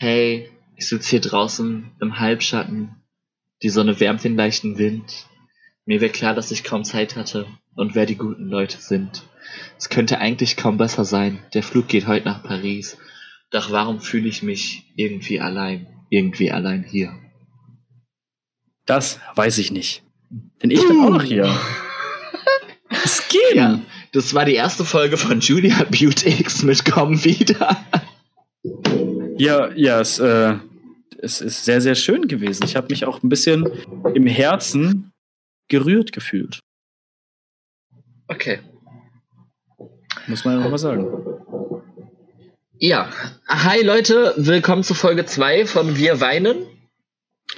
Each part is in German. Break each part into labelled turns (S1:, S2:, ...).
S1: hey, ich sitze hier draußen im Halbschatten, die Sonne wärmt den leichten Wind. Mir wird klar, dass ich kaum Zeit hatte und wer die guten Leute sind. Es könnte eigentlich kaum besser sein. Der Flug geht heute nach Paris. Doch warum fühle ich mich irgendwie allein, irgendwie allein hier?
S2: Das weiß ich nicht. Denn ich bin auch noch hier.
S1: Es geht. Ja, das war die erste Folge von Julia Butte X mit Komm wieder.
S2: Ja, ja, es, äh, es ist sehr, sehr schön gewesen. Ich habe mich auch ein bisschen im Herzen gerührt gefühlt.
S1: Okay.
S2: Muss man ja nochmal sagen.
S1: Ja, hi Leute, willkommen zu Folge 2 von Wir weinen.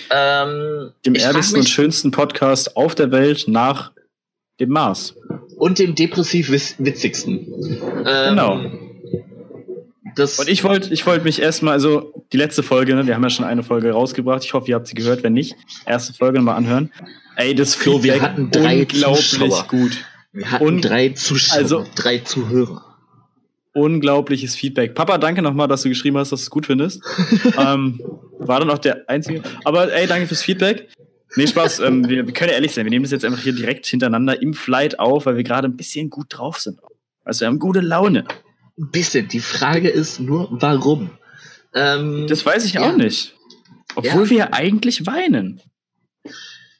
S2: Ähm, dem ehrlichsten und schönsten Podcast auf der Welt nach dem Mars.
S1: Und dem depressiv witzigsten.
S2: Ähm, genau. Das und ich wollte ich wollt mich erstmal, also die letzte Folge, ne, wir haben ja schon eine Folge rausgebracht. Ich hoffe, ihr habt sie gehört. Wenn nicht, erste Folge nochmal anhören. Ey, das Flo,
S1: wir hatten drei unglaublich
S2: Zuschauer. gut.
S1: Wir hatten und, drei Zuschauer, also, drei Zuhörer.
S2: Unglaubliches Feedback. Papa, danke nochmal, dass du geschrieben hast, dass du es gut findest. ähm, war dann auch der einzige. Aber ey, danke fürs Feedback. Nee, Spaß. ähm, wir, wir, können ja ehrlich sein. Wir nehmen das jetzt einfach hier direkt hintereinander im Flight auf, weil wir gerade ein bisschen gut drauf sind. Also wir haben gute Laune.
S1: Ein bisschen. Die Frage ist nur, warum?
S2: Ähm, das weiß ich ja. auch nicht. Obwohl ja. wir eigentlich weinen.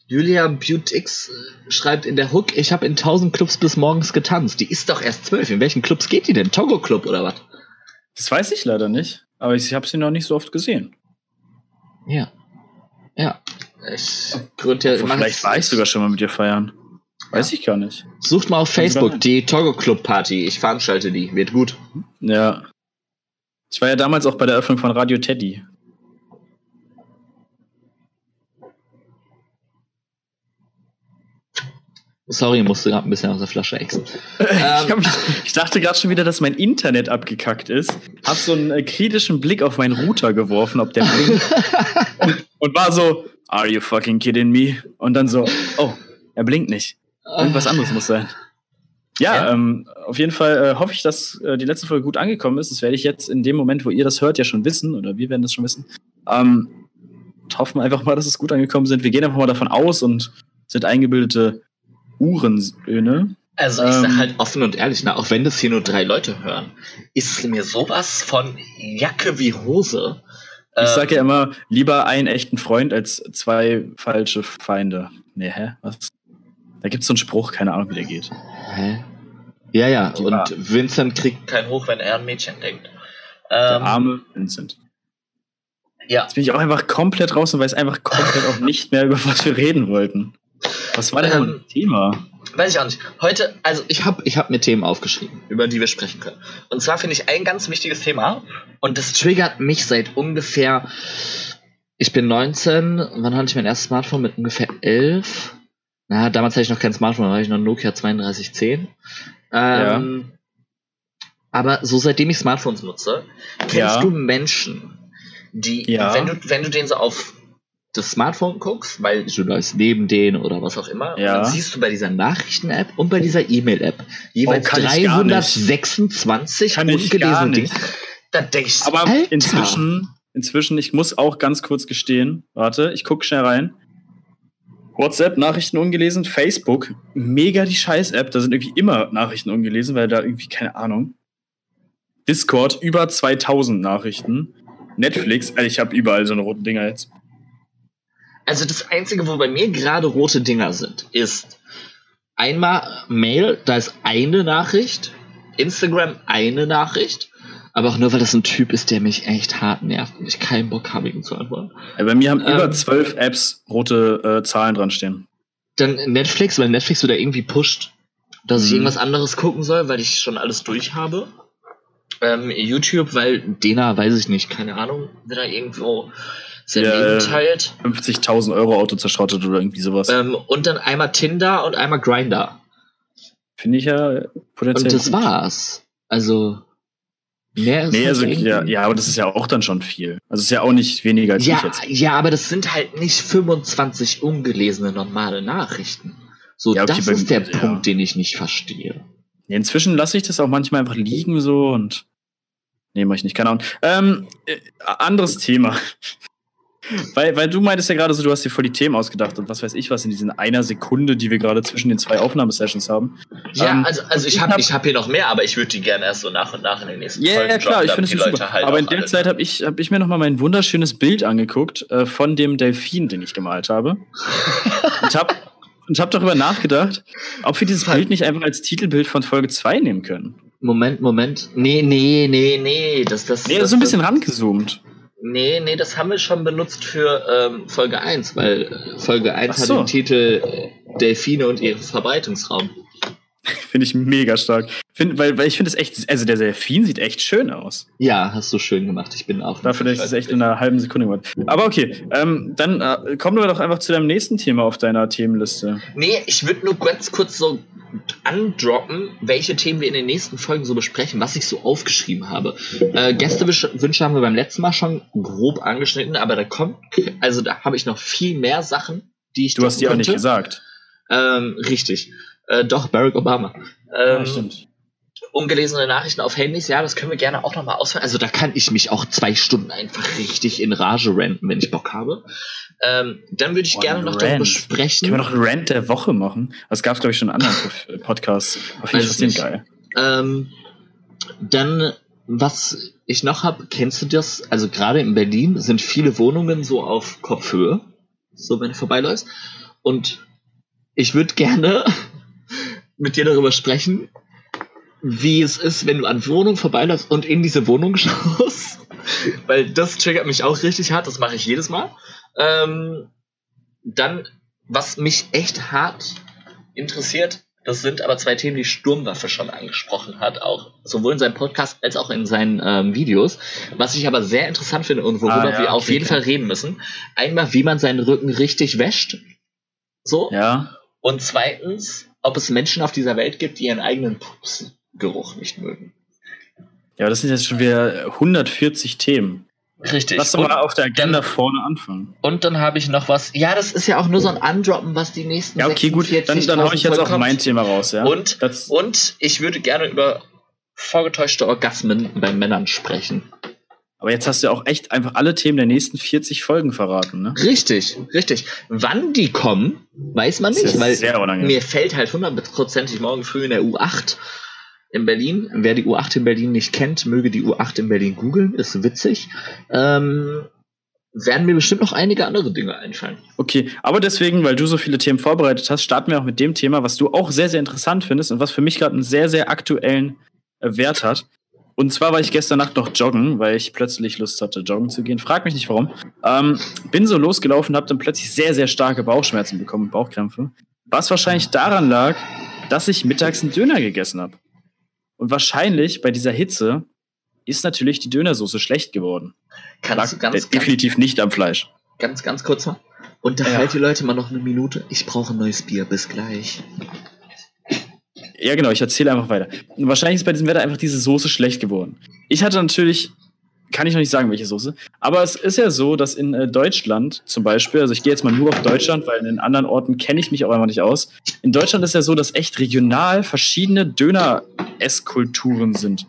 S1: Julia Butix äh, schreibt in der Hook, ich habe in tausend Clubs bis morgens getanzt. Die ist doch erst zwölf. In welchen Clubs geht die denn? Togo Club oder was?
S2: Das weiß ich leider nicht. Aber ich habe sie noch nicht so oft gesehen.
S1: Ja. Ja. Ich
S2: gründe ja Vielleicht war ich sogar schon mal mit dir feiern. Weiß ja. ich gar nicht.
S1: Sucht mal auf Facebook die Togo Club Party. Ich veranstalte die. Wird gut.
S2: Ja. Ich war ja damals auch bei der Eröffnung von Radio Teddy.
S1: Sorry, ich musste gerade ein bisschen aus der Flasche exen.
S2: ähm. ich, ich, dachte gerade schon wieder, dass mein Internet abgekackt ist. Hab so einen äh, kritischen Blick auf meinen Router geworfen, ob der blinkt. und, und, war so, are you fucking kidding me? Und dann so, oh, er blinkt nicht. Irgendwas anderes muss sein. Ja, ja. Ähm, auf jeden Fall äh, hoffe ich, dass äh, die letzte Folge gut angekommen ist. Das werde ich jetzt in dem Moment, wo ihr das hört, ja schon wissen, oder wir werden das schon wissen. Ähm, hoffen einfach mal, dass es gut angekommen sind. Wir gehen einfach mal davon aus und sind eingebildete Uhrensöhne.
S1: Also ich sag ähm, halt offen und ehrlich, na, auch wenn das hier nur drei Leute hören, ist mir sowas von Jacke wie Hose.
S2: Ich ähm, sage ja immer, lieber einen echten Freund als zwei falsche Feinde. Nee, hä? Was? Da gibt's so einen Spruch, keine Ahnung, wie der geht.
S1: Hä? Ja, ja, Die und war. Vincent kriegt keinen Hoch, wenn er an Mädchen denkt.
S2: Der ähm, arme Vincent. Ja. Jetzt bin ich auch einfach komplett raus und weiß einfach komplett auch nicht mehr, über was wir reden wollten. Was war denn ähm, das Thema?
S1: Weiß ich auch nicht. Heute, also ich habe ich hab mir Themen aufgeschrieben, über die wir sprechen können. Und zwar finde ich ein ganz wichtiges Thema und das triggert mich seit ungefähr, ich bin 19, wann hatte ich mein erstes Smartphone? Mit ungefähr 11. Na, damals hatte ich noch kein Smartphone, da hatte ich noch Nokia 3210. Ähm, ja. Aber so seitdem ich Smartphones nutze, kennst ja. du Menschen, die, ja. wenn du, wenn du den so auf das Smartphone guckst, weil du läufst neben denen oder was auch immer, ja. dann siehst du bei dieser Nachrichten-App und bei dieser E-Mail-App jeweils oh, 326 ungelesene Dinge. Da denkst
S2: du, Aber Alter. inzwischen, inzwischen, ich muss auch ganz kurz gestehen, warte, ich gucke schnell rein. WhatsApp, Nachrichten ungelesen, Facebook, mega die Scheiß-App, da sind irgendwie immer Nachrichten ungelesen, weil da irgendwie, keine Ahnung. Discord, über 2000 Nachrichten. Netflix, also ich habe überall so eine roten Dinger jetzt.
S1: Also das Einzige, wo bei mir gerade rote Dinger sind, ist einmal Mail, da ist eine Nachricht, Instagram eine Nachricht, aber auch nur, weil das ein Typ ist, der mich echt hart nervt und ich keinen Bock habe, ihm zu antworten.
S2: Ja, bei mir haben ähm, über zwölf Apps rote äh, Zahlen dran stehen.
S1: Dann Netflix, weil Netflix wieder irgendwie pusht, dass mhm. ich irgendwas anderes gucken soll, weil ich schon alles durch habe. Ähm, YouTube, weil Dena, weiß ich nicht, keine Ahnung, wieder irgendwo sein ja, Leben teilt.
S2: 50.000 Euro Auto zerschrottet oder irgendwie sowas.
S1: Ähm, und dann einmal Tinder und einmal Grinder.
S2: Finde ich ja
S1: potenziell. Und das gut. war's. Also.
S2: Mehr ist nee, also, ja, ja, aber das ist ja auch dann schon viel. Also es ist ja auch nicht weniger als
S1: ja,
S2: ich jetzt.
S1: Ja, aber das sind halt nicht 25 ungelesene normale Nachrichten. So, ja, okay, das ist der ja. Punkt, den ich nicht verstehe.
S2: Ja, inzwischen lasse ich das auch manchmal einfach liegen so und Nee, mach ich nicht, keine Ahnung. Ähm, äh, anderes Thema. Weil, weil du meintest ja gerade so, du hast dir voll die Themen ausgedacht und was weiß ich was in diesen einer Sekunde, die wir gerade zwischen den zwei Aufnahmesessions haben.
S1: Ja, ähm, also, also ich habe ich hab hier noch mehr, aber ich würde die gerne erst so nach und nach in den nächsten
S2: yeah, Folgen Ja, klar, ich finde es super. Halt aber in der Zeit habe ich, hab ich mir noch mal mein wunderschönes Bild angeguckt äh, von dem Delfin, den ich gemalt habe. und habe und hab darüber nachgedacht, ob wir dieses Bild nicht einfach als Titelbild von Folge 2 nehmen können.
S1: Moment, Moment. Nee, nee, nee, nee. Das, das,
S2: nee,
S1: das,
S2: so ein bisschen rangezoomt.
S1: Nee, nee, das haben wir schon benutzt für ähm, Folge 1, weil äh, Folge 1 so. hat den Titel äh, Delfine und ihr Verbreitungsraum.
S2: finde ich mega stark. Find, weil, weil ich finde es echt, also der Delfin sieht echt schön aus.
S1: Ja, hast du schön gemacht. Ich bin auch.
S2: Dafür, dass ich es echt in einer halben Sekunde gemacht Aber okay, ähm, dann äh, kommen wir doch einfach zu deinem nächsten Thema auf deiner Themenliste.
S1: Nee, ich würde nur ganz kurz so androppen, welche Themen wir in den nächsten Folgen so besprechen, was ich so aufgeschrieben habe. Äh, Gästewünsche haben wir beim letzten Mal schon grob angeschnitten, aber da kommt, also da habe ich noch viel mehr Sachen, die ich.
S2: Du hast die auch nicht gesagt.
S1: Ähm, richtig. Äh, doch, Barack Obama.
S2: Ähm, ja, stimmt.
S1: Ungelesene Nachrichten auf Handys, ja, das können wir gerne auch nochmal ausführen. Also da kann ich mich auch zwei Stunden einfach richtig in Rage ranten, wenn ich Bock habe. Ähm, dann würde ich oh, gerne noch darüber sprechen.
S2: Können wir noch einen Rant der Woche machen? Das gab es, glaube ich, schon in anderen Podcasts. Auf jeden Fall geil.
S1: Ähm, dann, was ich noch habe, kennst du das? Also gerade in Berlin sind viele Wohnungen so auf Kopfhöhe, so wenn du vorbeiläufst. Und ich würde gerne mit dir darüber sprechen, wie es ist, wenn du an Wohnungen vorbeiläufst und in diese Wohnung schaust. Weil das triggert mich auch richtig hart, das mache ich jedes Mal. Ähm, dann, was mich echt hart interessiert, das sind aber zwei Themen, die Sturmwaffe schon angesprochen hat, auch sowohl in seinem Podcast als auch in seinen ähm, Videos. Was ich aber sehr interessant finde und worüber ah, ja, wir okay, auf jeden okay. Fall reden müssen. Einmal, wie man seinen Rücken richtig wäscht. So.
S2: Ja.
S1: Und zweitens, ob es Menschen auf dieser Welt gibt, die ihren eigenen Pupsgeruch nicht mögen.
S2: Ja, aber das sind jetzt schon wieder 140 Themen.
S1: Richtig.
S2: Lass doch mal auf der Agenda dann, vorne anfangen.
S1: Und dann habe ich noch was. Ja, das ist ja auch nur so ein Undroppen, was die nächsten
S2: Ja, okay, gut. Dann, dann hau ich jetzt auch mein Thema raus, ja.
S1: Und, und ich würde gerne über vorgetäuschte Orgasmen bei Männern sprechen.
S2: Aber jetzt hast du ja auch echt einfach alle Themen der nächsten 40 Folgen verraten, ne?
S1: Richtig, richtig. Wann die kommen, weiß man nicht, weil mir fällt halt hundertprozentig morgen früh in der U8 in Berlin. Wer die U8 in Berlin nicht kennt, möge die U8 in Berlin googeln, ist witzig. Ähm, werden mir bestimmt noch einige andere Dinge einfallen.
S2: Okay, aber deswegen, weil du so viele Themen vorbereitet hast, starten wir auch mit dem Thema, was du auch sehr, sehr interessant findest und was für mich gerade einen sehr, sehr aktuellen äh, Wert hat. Und zwar war ich gestern Nacht noch joggen, weil ich plötzlich Lust hatte, joggen zu gehen. Frag mich nicht warum. Ähm, bin so losgelaufen, habe dann plötzlich sehr, sehr starke Bauchschmerzen bekommen, Bauchkrämpfe. Was wahrscheinlich daran lag, dass ich mittags einen Döner gegessen habe. Und wahrscheinlich bei dieser Hitze ist natürlich die Dönersoße schlecht geworden.
S1: Kannst
S2: lag du ganz, definitiv ganz, nicht am Fleisch.
S1: Ganz, ganz kurz mal. Unterhalt ja. die Leute mal noch eine Minute. Ich brauche ein neues Bier. Bis gleich.
S2: Ja, genau, ich erzähle einfach weiter. Und wahrscheinlich ist bei diesem Wetter einfach diese Soße schlecht geworden. Ich hatte natürlich, kann ich noch nicht sagen, welche Soße, aber es ist ja so, dass in äh, Deutschland zum Beispiel, also ich gehe jetzt mal nur auf Deutschland, weil in den anderen Orten kenne ich mich auch einfach nicht aus. In Deutschland ist ja so, dass echt regional verschiedene Döner-Esskulturen sind.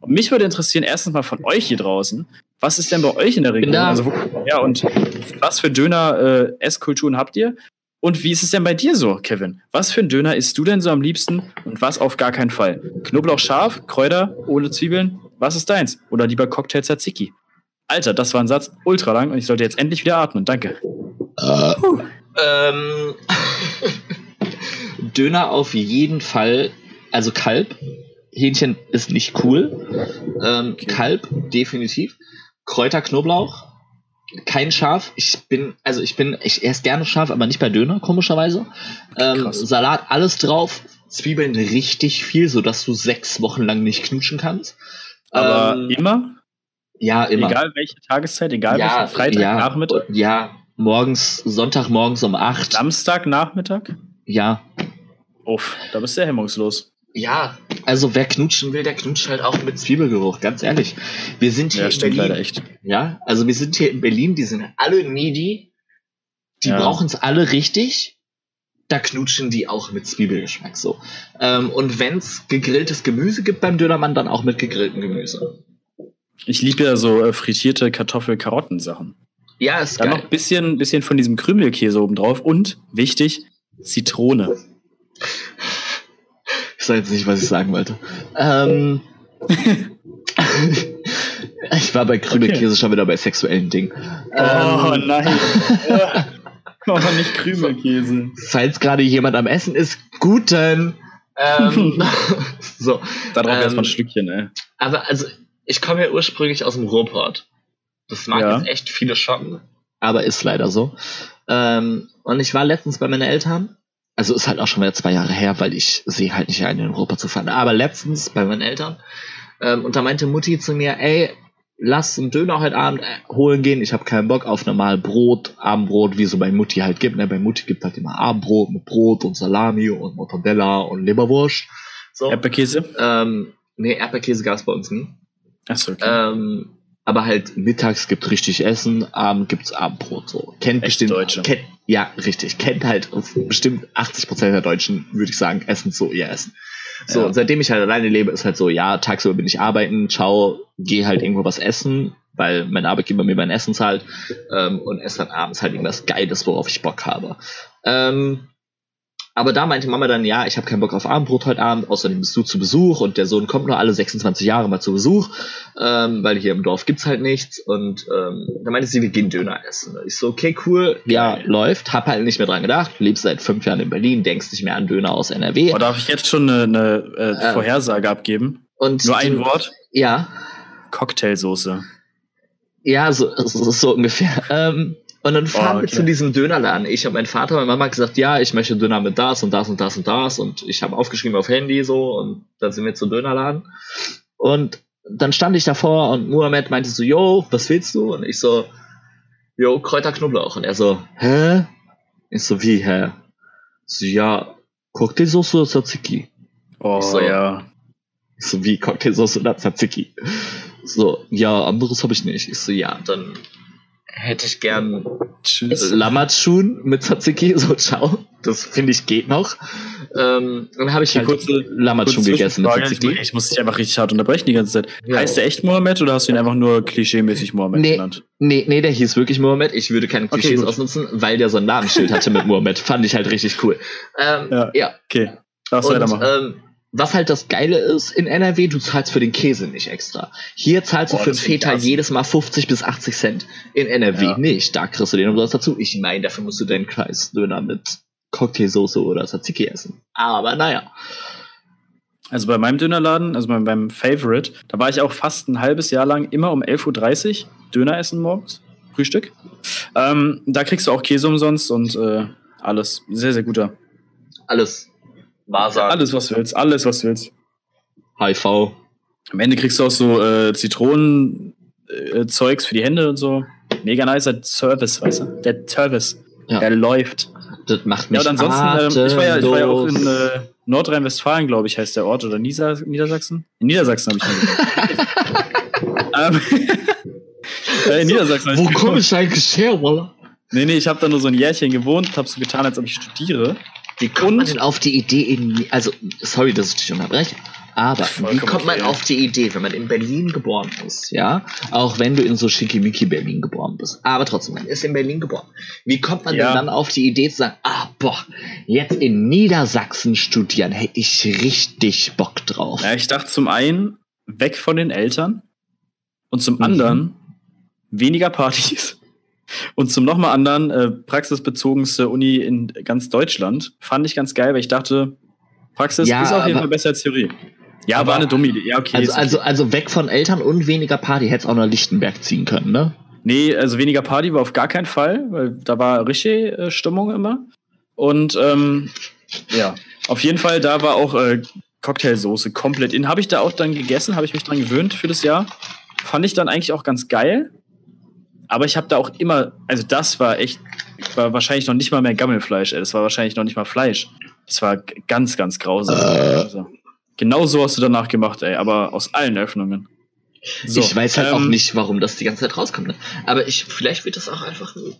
S2: Und mich würde interessieren, erstens mal von euch hier draußen, was ist denn bei euch in der Region? Also, ja, und was für Döner-Esskulturen äh, habt ihr? Und wie ist es denn bei dir so, Kevin? Was für ein Döner isst du denn so am liebsten und was auf gar keinen Fall? Knoblauch scharf, Kräuter, ohne Zwiebeln? Was ist deins? Oder lieber Cocktail Tzatziki? Alter, das war ein Satz ultra lang und ich sollte jetzt endlich wieder atmen. Danke.
S1: Uh, ähm, Döner auf jeden Fall, also Kalb. Hähnchen ist nicht cool. Ähm, okay. Kalb, definitiv. Kräuter, Knoblauch, kein Schaf. Ich bin, also ich bin, ich esse gerne scharf, aber nicht bei Döner, komischerweise. Ähm, Salat, alles drauf. Zwiebeln richtig viel, sodass du sechs Wochen lang nicht knutschen kannst.
S2: Aber ähm, immer?
S1: Ja, immer.
S2: Egal welche Tageszeit, egal ja, welche Freitag,
S1: ja,
S2: Nachmittag?
S1: Ja, morgens, Sonntag morgens um acht.
S2: Samstag, Nachmittag?
S1: Ja.
S2: Uff, da bist du ja hemmungslos.
S1: Ja, also wer knutschen will, der knutscht halt auch mit Zwiebelgeruch, ganz ehrlich. Wir sind hier ja, in Berlin. Leider echt. Ja, also wir sind hier in Berlin, die sind alle needy. Die ja. brauchen es alle richtig. Da knutschen die auch mit Zwiebelgeschmack so. Ähm, und wenn's gegrilltes Gemüse gibt beim Dönermann, dann auch mit gegrilltem Gemüse.
S2: Ich liebe ja so äh, frittierte Kartoffel-Karotten-Sachen.
S1: Ja, ist
S2: Dann
S1: geil.
S2: noch ein bisschen, bisschen von diesem Krümelkäse oben drauf und, wichtig, Zitrone.
S1: Ich sag jetzt nicht, was ich sagen wollte. Ähm, ich war bei Krümelkäse
S2: Okay.
S1: schon wieder bei sexuellen Dingen.
S2: Oh
S1: Ähm,
S2: nein. oh, nicht Krümelkäse.
S1: falls gerade jemand am Essen ist, guten. Ähm, so.
S2: Da drauf
S1: Ähm,
S2: erstmal ein Schlückchen, ey.
S1: Aber also, ich komme ja ursprünglich aus dem Ruhrpott. Das mag
S2: Ja.
S1: jetzt echt viele schocken, aber ist leider so. Ähm, und ich war letztens bei meinen Eltern. Also ist halt auch schon wieder zwei Jahre her, weil ich sehe halt nicht ein, in Ruhrpott zu fahren. Aber letztens bei meinen Eltern. Ähm, und da meinte Mutti zu mir, ey, lass einen Döner heute Abend äh, holen gehen. Ich habe keinen Bock auf normal Brot, Abendbrot, wie so bei Mutti halt gibt. Ne? Bei Mutti gibt halt immer Abendbrot mit Brot und Salami und Mortadella und Leberwurst. So.
S2: Erdbeerkäse?
S1: Ähm, nee, Erdbeerkäse gab es bei uns nie.
S2: Achso, okay.
S1: Ähm, aber halt mittags gibt richtig Essen, abend gibt's Abendbrot. So. Kennt
S2: Echt
S1: bestimmt.
S2: Deutsche.
S1: Kennt, ja, richtig. Kennt halt bestimmt 80% der Deutschen, würde ich sagen, essen so ihr Essen. So,
S2: Ja.
S1: und seitdem ich halt alleine lebe, ist halt so, ja, tagsüber bin ich arbeiten, ciao, geh halt irgendwo was essen, weil mein Arbeitgeber mir mein Essen zahlt ähm, und esse dann abends halt irgendwas Geiles, worauf ich Bock habe. Ähm, aber da meinte Mama dann, ja, ich habe keinen Bock auf Abendbrot heute Abend, außerdem bist du zu Besuch und der Sohn kommt nur alle 26 Jahre mal zu Besuch, ähm, weil hier im Dorf gibt's halt nichts. Und ähm, da meinte sie, wir gehen Döner essen. Und ich so, okay, cool, ja, läuft, hab halt nicht mehr dran gedacht, lebst seit fünf Jahren in Berlin, denkst nicht mehr an Döner aus NRW.
S2: Oh, darf ich jetzt schon eine, eine äh,
S1: Ähm.
S2: Vorhersage abgeben?
S1: Und
S2: Nur ein Wort?
S1: Ja,
S2: Cocktailsoße.
S1: ja, so, so, so ungefähr. Ähm, und dann fahren wir
S2: okay.
S1: zu diesem Dönerladen. Ich und mein Vater, meine Mama gesagt, ja, ich möchte Döner mit das und das und das und das. Und ich habe aufgeschrieben auf Handy so und dann sind wir zum Dönerladen. Und dann stand ich davor und Muhammad meinte so, yo, was willst du? Und ich so, yo, Kräuter Knoblauch. Und er so, hä? Ich so, wie, hä? So, ja, Cocktailsoße oder Tzatziki?
S2: Oh,
S1: So.
S2: ja.
S1: Ich so, wie Cocktailsoße oder Tzatziki? So, ja, anderes habe ich nicht. Ich so, ja, dann hätte ich gern
S2: Tschüss.
S1: Lammatschun mit Tzatziki, so ciao. Das finde ich geht noch. Ähm, dann habe ich
S2: Okay,
S1: halt
S2: kurze-
S1: Lammatschun
S2: Kurze
S1: gegessen mit. Tzatziki.
S2: Ich muss dich einfach richtig hart unterbrechen die ganze Zeit.
S1: Ja.
S2: Heißt der echt Mohammed oder hast du ihn einfach nur klischeemäßig Mohammed
S1: Nee.
S2: genannt?
S1: Nee, nee, der hieß wirklich Mohammed. Ich würde keine
S2: Okay,
S1: Klischees
S2: gut.
S1: ausnutzen, weil der so ein Namensschild hatte mit Mohammed. Fand ich halt richtig cool. Ähm,
S2: Ja.
S1: ja.
S2: Okay, darfst
S1: Und,
S2: weitermachen.
S1: ähm, was halt das Geile ist in NRW, du zahlst für den Käse nicht extra. Hier zahlst du
S2: Boah,
S1: für den Feta jedes Mal 50 bis 80 Cent. In NRW
S2: Ja.
S1: nicht. Da kriegst du den umsonst dazu. Ich meine, dafür musst du deinen Kreisdöner mit Cocktailsoße oder Tzatziki essen. Aber naja.
S2: Also bei meinem Dönerladen, also beim, beim Favorite, da war ich auch fast ein halbes Jahr lang immer um 11.30 Uhr Döner essen morgens, Frühstück. Ähm, da kriegst du auch Käse umsonst und äh, alles. Sehr, sehr guter.
S1: Alles. Wahrsagen.
S2: Alles, was du willst, alles, was du willst.
S1: HIV.
S2: Am Ende kriegst du auch so äh, Zitronen-Zeugs für die Hände und so. Mega nicer Service, weißt du? Der Service,
S1: Ja.
S2: der läuft.
S1: Das macht mich
S2: Ja, und ansonsten, ähm, ich, war ja, ich war ja auch in äh, Nordrhein-Westfalen, glaube ich, heißt der Ort, oder Nieder Niedersachsen? In Niedersachsen habe ich mal gewohnt. ähm, äh, in Niedersachsen hab
S1: Wo komme ich eigentlich her, Walla?
S2: Nee, nee, ich habe da nur so ein Jährchen gewohnt, habe so getan, als ob ich studiere.
S1: Wie kommt man
S2: Und-
S1: denn auf die Idee, in, also, sorry, dass ich dich unterbreche, aber wie kommt man
S2: okay.
S1: auf die Idee, wenn man in Berlin geboren ist, ja? Auch wenn du in so schickimicki Berlin geboren bist. Aber trotzdem, man ist in Berlin geboren. Wie kommt man
S2: Ja.
S1: denn dann auf die Idee zu sagen, ah, boah, jetzt in Niedersachsen studieren, hätte ich richtig Bock drauf.
S2: Ja, ich dachte zum einen, weg von den Eltern und zum
S1: Mhm.
S2: anderen, weniger Partys. Und zum nochmal anderen, äh, praxisbezogenste Uni in ganz Deutschland. Fand ich ganz geil, weil ich dachte, Praxis
S1: Ja,
S2: ist auf jeden Fall besser als Theorie. Ja,
S1: aber-
S2: war eine dumme Idee. Ja, okay.
S1: Also,
S2: ist okay.
S1: also, also weg von Eltern und weniger Party, hättest auch nach Lichtenberg ziehen können, ne?
S2: Nee, also weniger Party war auf gar keinen Fall, weil da war richtig äh, Stimmung immer. Und ähm, ja, auf jeden Fall, da war auch äh, Cocktailsoße komplett in. Habe ich da auch dann gegessen, habe ich mich dran gewöhnt für das Jahr. Fand ich dann eigentlich auch ganz geil. Aber ich habe da auch immer, also das war echt, war wahrscheinlich noch nicht mal mehr Gammelfleisch, ey. Das war wahrscheinlich noch nicht mal Fleisch. Das war ganz, ganz grausam.
S1: Äh.
S2: Also, genau so hast du danach gemacht, ey, aber aus allen Öffnungen. So,
S1: ich weiß halt auch
S2: ähm,
S1: nicht, warum das die ganze Zeit rauskommt. Ne? Aber ich, vielleicht wird das auch einfach ein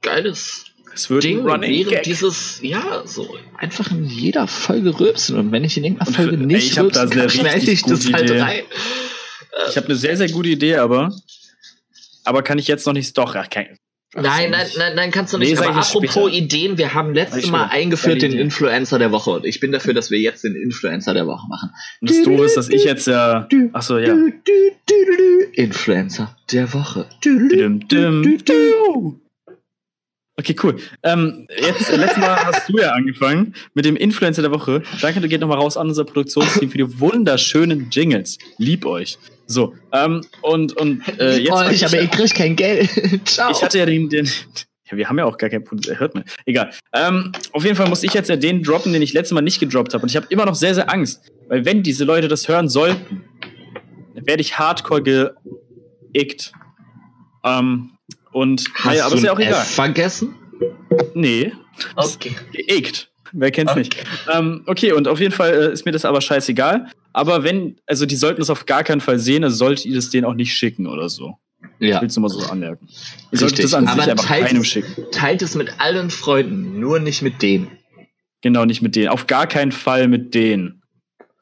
S1: geiles
S2: Es wird
S1: Ding während
S2: Gag.
S1: dieses, ja, so einfach in jeder Folge rülpsen. Und wenn ich in irgendeiner Folge
S2: für- ey,
S1: nicht
S2: ich
S1: rülpsen kann, schneide ich das halt
S2: Idee.
S1: rein.
S2: Ich habe eine sehr, sehr gute Idee, aber. Aber kann ich jetzt noch nicht. Doch, ach, kein,
S1: Nein, nein, nein, nein, kannst du nicht.
S2: Nee,
S1: Aber apropos
S2: später.
S1: Ideen, wir haben letztes Mal eingeführt den. Influencer der Woche und ich bin dafür, dass wir jetzt den Influencer der Woche machen.
S2: Und das Doofe ist, dass ich jetzt ja. Achso, ja.
S1: Influencer der Woche.
S2: Okay, cool. Ähm, jetzt, äh, letztes Mal hast du ja angefangen mit dem Influencer der Woche. Danke, du geht nochmal raus an unser Produktionsteam für die wunderschönen Jingles. Lieb euch. So, ähm, und, und äh, jetzt.
S1: oh,
S2: fang
S1: ich, aber ich krieg kein Geld. Ciao.
S2: Ich hatte ja den, den ja, wir haben ja auch gar kein Produkt, hört man. Egal. Ähm, auf jeden Fall muss ich jetzt ja den droppen, den ich letztes Mal nicht gedroppt habe. Und ich habe immer noch sehr, sehr Angst. Weil wenn diese Leute das hören sollten, dann werde ich hardcore geickt. Ähm, und
S1: Hast
S2: naja, aber
S1: du
S2: ist ja auch egal.
S1: F vergessen?
S2: Nee,
S1: Okay.
S2: geickt. Wer kennt's nicht? Ähm, okay, und auf jeden Fall äh, ist mir das aber scheißegal. Aber wenn, also die sollten es auf gar keinen Fall sehen, also solltet ihr das denen auch nicht schicken oder so.
S1: Ja.
S2: Ich will es nur mal so anmerken. Ihr solltet das an sich
S1: Aber
S2: einfach
S1: teilt-
S2: keinem schicken.
S1: Teilt es mit allen Freunden, nur nicht mit denen.
S2: Genau, nicht mit denen. Auf gar keinen Fall mit denen.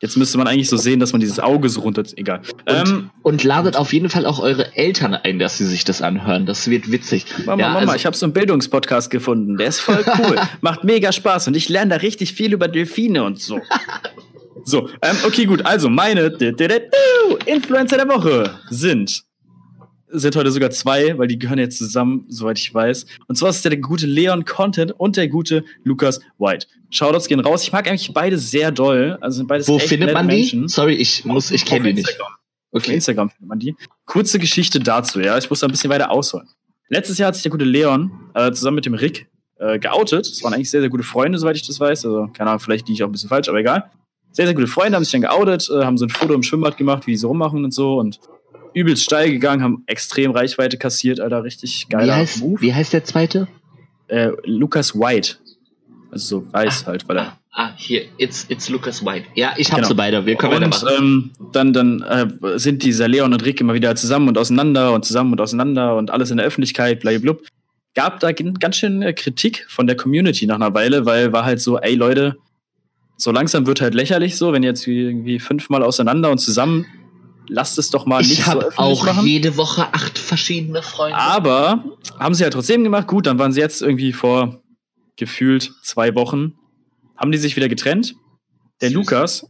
S2: Jetzt müsste man eigentlich so sehen, dass man dieses Auge so runter. Egal.
S1: Und,
S2: Ähm,
S1: und ladet auf jeden Fall auch eure Eltern ein, dass sie sich das anhören. Das wird witzig.
S2: Mama,
S1: ja,
S2: Mama,
S1: also-
S2: ich habe so einen Bildungspodcast gefunden. Der ist voll cool. Macht mega Spaß und ich lerne da richtig viel über Delfine und so. So, ähm, okay, gut. Also, meine Influencer der Woche sind. Sind heute sogar zwei, weil die gehören jetzt zusammen, soweit ich weiß. Und zwar ist der, der gute Leon Content und der gute Lukas White. Shoutouts gehen raus. Ich mag eigentlich beide sehr doll. Also sind beides
S1: Wo
S2: echt
S1: findet man die?
S2: Menschen.
S1: Sorry, ich muss, ich kenne die nicht.
S2: Instagram. Auf
S1: Okay.
S2: Instagram findet man die. Kurze Geschichte dazu, ja. Ich muss da ein bisschen weiter ausholen. Letztes Jahr hat sich der gute Leon äh, zusammen mit dem Rick äh, geoutet. Das waren eigentlich sehr, sehr gute Freunde, soweit ich das weiß. Also, keine Ahnung, vielleicht liege ich auch ein bisschen falsch, aber egal. Sehr, sehr gute Freunde haben sich dann geoutet, äh, haben so ein Foto im Schwimmbad gemacht, wie die so rummachen und so und übelst steil gegangen, haben extrem Reichweite kassiert, Alter. Richtig
S1: Wie
S2: geiler
S1: heißt,
S2: Move.
S1: wie heißt der zweite?
S2: Äh, Lukas White. Also so weiß halt, weil er.
S1: Ah, hier, it's, it's Lucas White. Ja, ich hab
S2: Genau.
S1: sie beide. Wir können
S2: und
S1: weitermachen.
S2: ähm, dann, dann äh, sind dieser Leon und Rick immer wieder zusammen und auseinander und zusammen und auseinander und alles in der Öffentlichkeit, blablabla. Gab da ganz schön äh, Kritik von der Community nach einer Weile, weil war halt so, ey Leute, so langsam wird halt lächerlich so, wenn ihr jetzt irgendwie fünfmal auseinander und zusammen, lasst es doch mal
S1: ich
S2: nicht so
S1: habe auch
S2: machen.
S1: jede Woche acht verschiedene Freunde.
S2: Aber haben sie ja trotzdem gemacht. Gut, dann waren sie jetzt irgendwie vor gefühlt zwei Wochen, haben die sich wieder getrennt. Der
S1: Süß.
S2: Lukas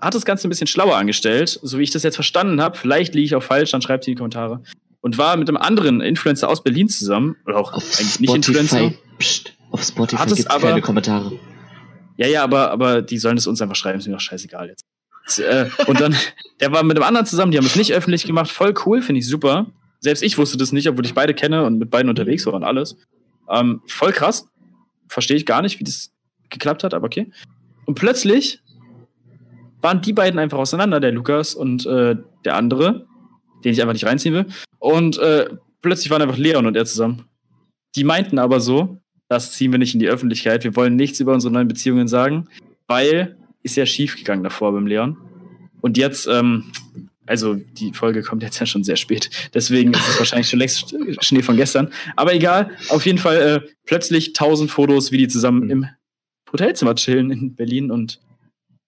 S2: hat das Ganze ein bisschen schlauer angestellt, so wie ich das jetzt verstanden habe. Vielleicht liege ich auch falsch, dann schreibt sie in die Kommentare. Und war mit einem anderen Influencer aus Berlin zusammen, oder auch
S1: auf
S2: eigentlich nicht
S1: Spotify.
S2: Influencer.
S1: Psst, auf Spotify
S2: Hat es
S1: gibt es
S2: aber-
S1: keine Kommentare.
S2: Ja, ja, aber, aber die sollen es uns einfach schreiben, ist mir doch scheißegal jetzt. Äh, und dann, der war mit einem anderen zusammen, die haben es nicht öffentlich gemacht, voll cool, finde ich super. Selbst ich wusste das nicht, obwohl ich beide kenne und mit beiden unterwegs war und alles. Ähm, voll krass. Verstehe ich gar nicht, wie das geklappt hat, aber okay. Und plötzlich waren die beiden einfach auseinander, der Lukas und äh, der andere, den ich einfach nicht reinziehen will. Und äh, plötzlich waren einfach Leon und er zusammen. Die meinten aber so, das ziehen wir nicht in die Öffentlichkeit. Wir wollen nichts über unsere neuen Beziehungen sagen, weil ist ja schief gegangen davor beim Leon. Und jetzt, ähm, also die Folge kommt jetzt ja schon sehr spät. Deswegen ist es wahrscheinlich schon längst Schnee von gestern. Aber egal, auf jeden Fall äh, plötzlich tausend Fotos, wie die zusammen
S1: Mhm.
S2: im Hotelzimmer chillen in Berlin und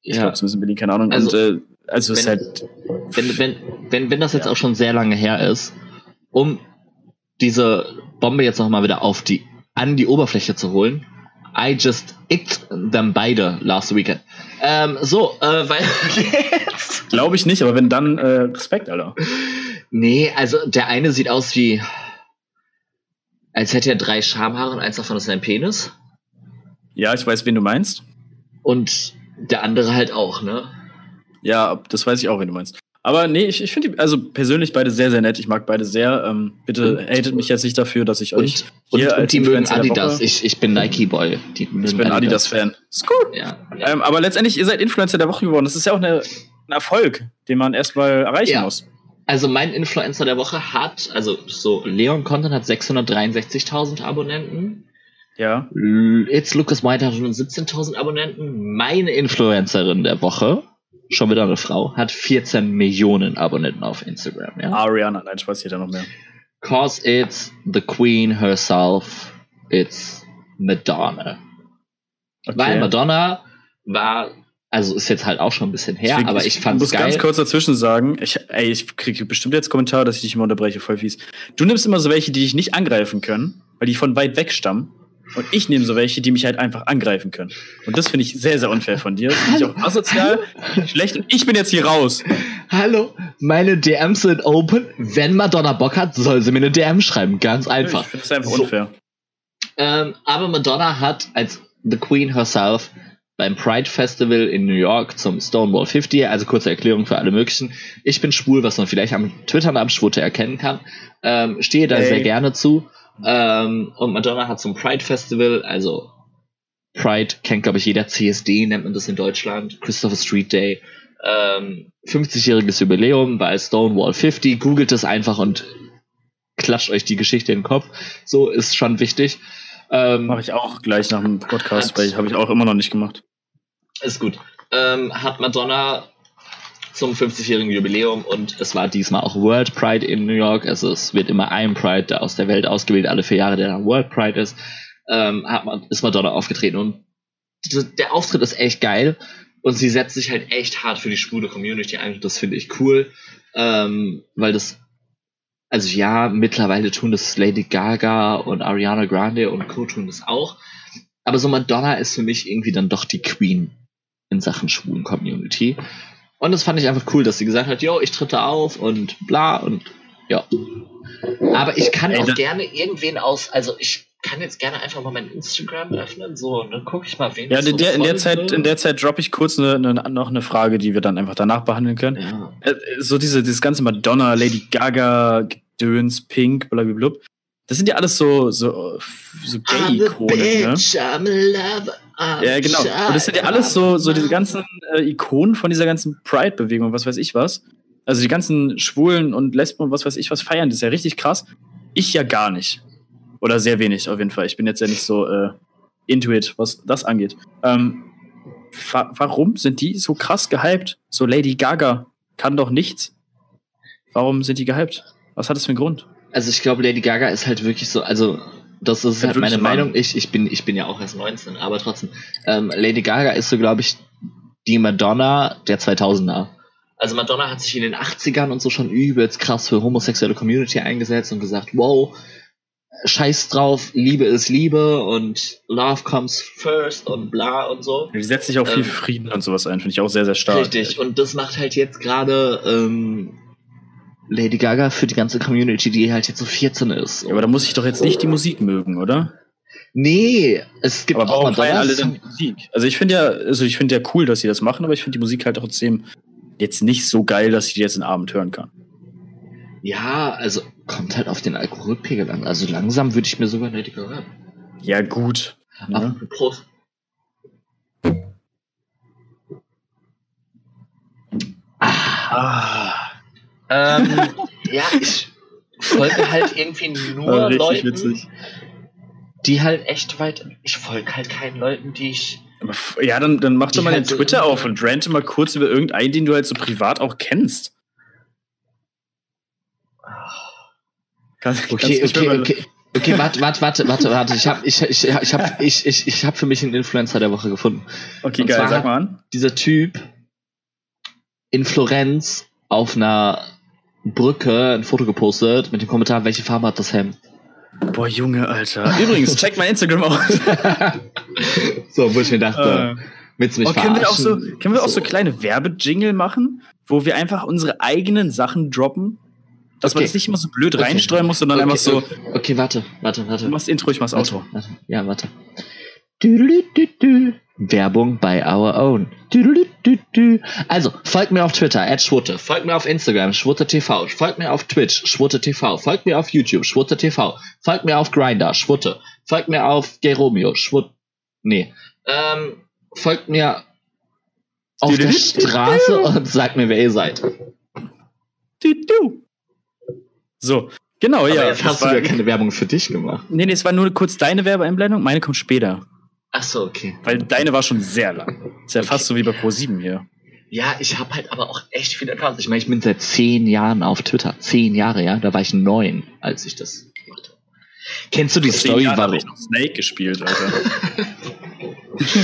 S2: ich
S1: Ja.
S2: glaube zumindest in Berlin, keine Ahnung.
S1: Also,
S2: und äh, also ist
S1: wenn-
S2: halt.
S1: Wenn, wenn, wenn, wenn das jetzt
S2: Ja.
S1: auch schon sehr lange her ist, um diese Bombe jetzt nochmal wieder auf die, an die Oberfläche zu holen, I just icked them beide last weekend. Ähm, so, äh, weil jetzt.
S2: Glaube ich nicht, aber wenn dann äh, Respekt, Alter.
S1: Nee, also der eine sieht aus wie, als hätte er drei Schamhaare und eins davon ist ein Penis.
S2: Ja, ich weiß, wen du meinst.
S1: Und der andere halt auch, ne?
S2: Ja, das weiß ich auch, wen du meinst. Aber nee, ich, ich finde die, also persönlich beide sehr, sehr nett. Ich mag beide sehr. Ähm, bitte
S1: Und-
S2: hatet mich jetzt nicht dafür, dass ich euch.
S1: Und, und,
S2: hier
S1: und
S2: als
S1: die mögen Adidas.
S2: Woche-
S1: Ich, ich bin Nike-Boy.
S2: Ich bin Adidas-Fan. Ist cool.
S1: Ja, ja.
S2: Ähm, aber letztendlich, ihr seid Influencer der Woche geworden. Das ist ja auch eine, ein Erfolg, den man erstmal erreichen
S1: Ja.
S2: muss.
S1: Also mein Influencer der Woche hat, also so Leon Content hat 663.000 Abonnenten.
S2: Ja.
S1: It's Lucas White hat schon 17.000 Abonnenten. Meine Influencerin der Woche, schon wieder eine Frau, hat 14 Millionen Abonnenten auf Instagram. Ja?
S2: Ariana, nein, Spaß hier da noch mehr.
S1: Cause it's the Queen herself. It's Madonna.
S2: Okay.
S1: Weil Madonna war Also ist jetzt halt auch schon ein bisschen her,
S2: Deswegen,
S1: aber ich fand's
S2: muss
S1: geil.
S2: ganz kurz dazwischen sagen, ich, ey, ich kriege bestimmt jetzt Kommentare, dass ich dich immer unterbreche, voll fies. Du nimmst immer so welche, die dich nicht angreifen können, weil die von weit weg stammen. Und ich nehme so welche, die mich halt einfach angreifen können. Und das finde ich sehr, sehr unfair von dir. Das finde ich auch asozial, schlecht. Und ich bin jetzt hier raus.
S1: Hallo, meine DMs sind open. Wenn Madonna Bock hat, soll sie mir eine DM schreiben. Ganz einfach.
S2: Ich finde es einfach
S1: So.
S2: unfair.
S1: Ähm, aber Madonna hat als The Queen herself beim Pride Festival in New York zum Stonewall 50, also kurze Erklärung für alle möglichen. Ich bin schwul, was man vielleicht am Twitter-Namen Schwute erkennen kann. Ähm, stehe da
S2: Ey.
S1: sehr gerne zu. Ähm, und Madonna hat zum Pride Festival, also Pride kennt, glaube ich, jeder CSD, nennt man das in Deutschland, Christopher Street Day. Ähm, 50-jähriges Jubiläum bei Stonewall 50. Googelt es einfach und klatscht euch die Geschichte in den Kopf. So ist schon wichtig. Ähm,
S2: Mache ich auch gleich nach dem Podcast, weil habe ich auch immer noch nicht gemacht.
S1: Ist gut. Ähm, hat Madonna zum 50-jährigen Jubiläum und es war diesmal auch World Pride in New York. Also es wird immer ein Pride aus der Welt ausgewählt, alle vier Jahre, der dann World Pride ist. Ähm, hat man, ist Madonna aufgetreten und der Auftritt ist echt geil und sie setzt sich halt echt hart für die schwule Community ein das finde ich cool, ähm, weil das also ja, mittlerweile tun das Lady Gaga und Ariana Grande und Co. tun das auch. Aber so Madonna ist für mich irgendwie dann doch die Queen in Sachen schwulen Community. Und das fand ich einfach cool, dass sie gesagt hat, yo, ich tritte auf und bla und ja. Aber ich kann auch gerne irgendwen aus, also ich kann jetzt gerne einfach mal mein Instagram öffnen, so, und dann gucke ich mal, wen
S2: Ja,
S1: ich
S2: in der, in der. Zeit, in der Zeit droppe ich kurz eine, eine, noch eine Frage, die wir dann einfach danach behandeln können.
S1: ja.
S2: Äh, so diese, dieses ganze Madonna, Lady Gaga, Gedöns, Pink, blablabla. Das sind ja alles so, so, so Gay-Ikonen, ne? Ja, genau. Und das sind ja alles so, so diese ganzen äh, Ikonen von dieser ganzen Pride-Bewegung was weiß ich was. Also die ganzen Schwulen und Lesben und was weiß ich was feiern, das ist ja richtig krass. Ich ja gar nicht. Oder sehr wenig auf jeden Fall. Ich bin jetzt ja nicht so äh, into it, was das angeht. Ähm, wa warum sind die so krass gehypt? So Lady Gaga kann doch nichts. Warum sind die gehypt? Was hat das für einen Grund?
S1: Also ich glaube, Lady Gaga ist halt wirklich so, also das ist halt meine. Meinung. Ich, ich, bin, ich bin ja auch erst 19, aber trotzdem. Ähm, Lady Gaga ist so, glaube ich, die Madonna der 2000er. Also Madonna hat sich in den 80ern und so schon übelst krass für homosexuelle Community eingesetzt und gesagt, wow, scheiß drauf, Liebe ist Liebe und Love comes first und bla und so.
S2: Die setzt sich auch viel
S1: Ähm,
S2: für Frieden und sowas ein, finde ich auch sehr, sehr stark.
S1: Richtig, und das macht halt jetzt gerade ähm, Lady Gaga für die ganze Community, die halt jetzt so 14 ist.
S2: Ja, aber da muss ich doch jetzt nicht die Musik mögen, oder?
S1: Nee, es gibt
S2: Aber
S1: auch
S2: warum feiern alle die Musik? Also ich finde ja, also ich finde ja cool, dass sie das machen, aber ich finde die Musik halt trotzdem jetzt nicht so geil, dass ich die jetzt in Abend hören kann.
S1: Ja, also kommt halt auf den Alkoholpegel an. Also langsam würde ich mir sogar Lady Gaga.
S2: Ja, gut. Ne?
S1: Ach, Prost.
S2: Ah,
S1: Ähm, ja, ich folge halt irgendwie nur
S2: richtig
S1: Leuten,
S2: witzig.
S1: die halt echt weit. Ich folge halt keinen Leuten, die ich.
S2: Ja, dann, dann mach doch mal den
S1: halt so-
S2: Twitter auf und rante mal kurz über irgendeinen, den du halt so privat auch kennst. Kannst, kannst
S1: Okay, okay,
S2: mehr-
S1: okay. Okay, warte, warte, warte, warte, warte. Ich habe ich, ich, ich hab, ich, ich, ich hab für mich einen Influencer der Woche gefunden.
S2: Okay,
S1: Und
S2: geil,
S1: zwar
S2: sag mal an.
S1: Dieser Typ in Florenz auf einer Brücke ein Foto gepostet mit dem Kommentar, welche Farbe hat das Hemd?
S2: Boah, Junge, Alter. Übrigens, check mein Instagram aus.
S1: so, wo ich mir dachte,
S2: Äh,
S1: willst du mich
S2: oh, können wir auch so, können wir auch so kleine Werbejingle machen, wo wir einfach unsere eigenen Sachen droppen? Dass man
S1: Okay.
S2: das nicht immer so blöd
S1: Okay.
S2: reinstreuen muss, sondern
S1: okay,
S2: einfach so,
S1: Okay, okay, warte, warte, warte.
S2: du machst Intro, ich mach's
S1: warte,
S2: Outro.
S1: warte. Ja, warte. Werbung bei Our Own. Also, folgt mir auf Twitter, at Schwutte. Folgt mir auf Instagram, Schwutte TV. Folgt mir auf Twitch, Schwutte TV. Folgt mir auf YouTube, Schwutte TV. Folgt mir auf Grindr, Schwutte. Folgt mir auf Geromeo, Schwutt. Nee. Ähm, folgt mir auf der. Straße und sagt mir, wer ihr seid.
S2: Du, du. So, genau,
S1: Aber
S2: ja.
S1: jetzt hast du ja keine Werbung für dich gemacht.
S2: Nee, nee, es war nur kurz deine Werbeeinblendung, meine kommt später.
S1: Ach so, okay.
S2: Weil deine war schon sehr lang. Ist ja
S1: Okay.
S2: fast so wie bei Pro7 hier.
S1: Ja, ich habe halt aber auch echt viele Accounts. Ich meine, ich bin seit zehn Jahren auf Twitter. Zehn Jahre, ja. Da war ich neun, als ich das gemacht habe. Kennst du die
S2: Vor
S1: Story,
S2: Jahren
S1: warum?
S2: ich noch Snake gespielt, Alter.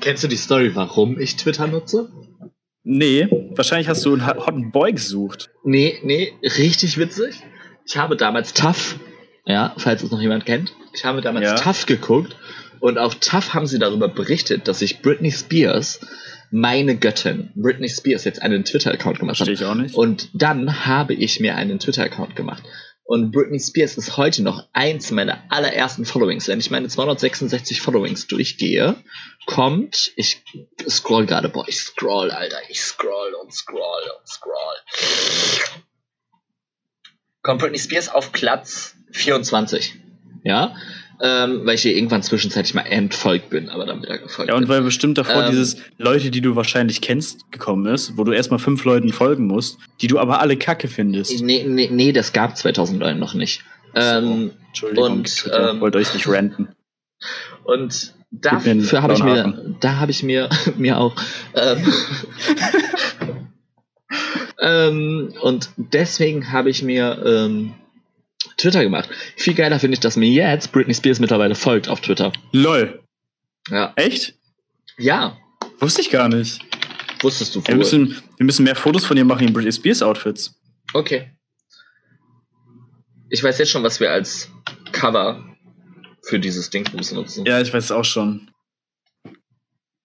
S1: Kennst du die Story, warum ich Twitter nutze?
S2: Nee, wahrscheinlich hast du einen Hotten Boy gesucht.
S1: Nee, nee, richtig witzig. Ich habe damals Tough, ja, falls es noch jemand kennt, ich habe damals
S2: Ja.
S1: Tough geguckt und auf Tough haben sie darüber berichtet, dass sich Britney Spears, meine Göttin, Britney Spears jetzt einen Twitter-Account gemacht hat.
S2: Verstehe ich auch nicht.
S1: Und dann habe ich mir einen Twitter-Account gemacht. Und Britney Spears ist heute noch eins meiner allerersten Followings. Wenn ich meine 266 Followings durchgehe, kommt, ich scroll gerade, boah, ich scroll, Alter, ich scroll und scroll und scroll. Kommt Britney Spears auf Platz 24. Ja, ähm, weil ich ihr irgendwann zwischenzeitlich mal entfolgt bin, aber dann wieder gefolgt
S2: Ja, und weil bestimmt davor
S1: Ähm.
S2: dieses Leute, die du wahrscheinlich kennst, gekommen ist, wo du erstmal fünf Leuten folgen musst, die du aber alle kacke findest.
S1: Nee, nee, nee, das gab 2009 noch nicht. Ähm,
S2: Entschuldigung,
S1: und, ähm,
S2: wollte euch nicht ranten.
S1: Und dafür habe ich mir, da habe ich mir, mir auch, ähm, ähm, und deswegen habe ich mir ähm, Twitter gemacht. Viel geiler finde ich, dass mir jetzt Britney Spears mittlerweile folgt auf Twitter.
S2: LOL.
S1: Ja,
S2: Echt?
S1: ja,
S2: Wusste ich gar nicht.
S1: wusstest du
S2: Wir
S1: wohl.
S2: müssen, wir müssen mehr Fotos von ihr machen in Britney Spears Outfits.
S1: Okay. Ich weiß jetzt schon, was wir als Cover für dieses Ding benutzen.
S2: Ja, ich weiß es auch schon.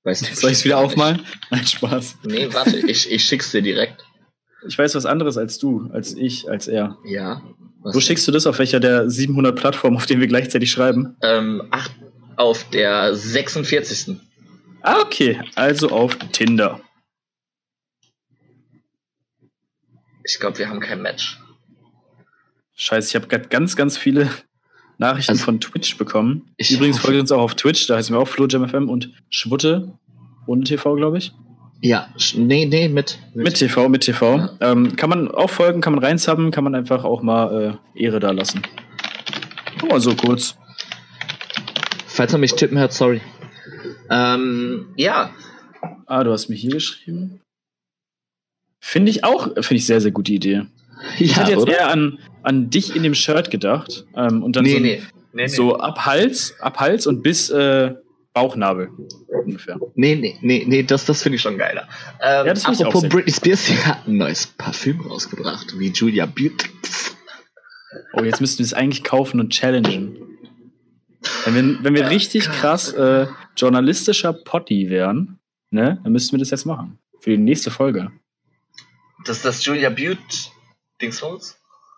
S1: Weißt du
S2: Soll ich es wieder aufmalen? Nein, Spaß.
S1: Nee, warte, ich, ich schick's dir direkt.
S2: Ich weiß was anderes als du, als ich, als er.
S1: Ja. Was
S2: Wo schickst du das? Auf welcher der 700 Plattformen, auf denen wir gleichzeitig schreiben?
S1: Ähm, ach, auf der 46.
S2: Ah, okay. Also auf Tinder.
S1: Ich glaube, wir haben kein Match.
S2: Scheiße, ich habe gerade ganz, ganz viele Nachrichten
S1: Also,
S2: von Twitch bekommen. Übrigens folgt uns auch auf Twitch, da heißen wir auch FloJamFM und Schwutte ohne TV, glaube ich.
S1: Ja, nee, nee, mit.
S2: Mit TV, mit TV. Ähm, kann man auch folgen, kann man reinsubben, kann man einfach auch mal äh, Ehre da lassen. Nur mal so kurz.
S1: Falls er mich tippen hört, sorry. Ähm, ja.
S2: Ah, du hast mir hier geschrieben. Finde ich auch, finde ich sehr, sehr gute Idee. Ich
S1: ja,
S2: hatte jetzt
S1: oder?
S2: eher an, an dich in dem Shirt gedacht. Ähm, und dann
S1: nee,
S2: so,
S1: nee, nee,
S2: so ab Hals, ab Hals und bis äh, Bauchnabel ungefähr.
S1: nee, nee, nee, nee, das, das finde ich schon geiler. Ähm,
S2: Ja, das ich auch
S1: apropos
S2: sehr
S1: Britney Spears, sie hat ein neues Parfüm rausgebracht, wie Julia Butte.
S2: Oh, jetzt müssten wir es eigentlich kaufen und challengen. Wenn wir, wenn wir
S1: Ja,
S2: richtig
S1: krass.
S2: krass äh, journalistischer Potti wären, ne, dann müssten wir das jetzt machen. Für die nächste Folge.
S1: Das ist das Julia Butte Dingsbums?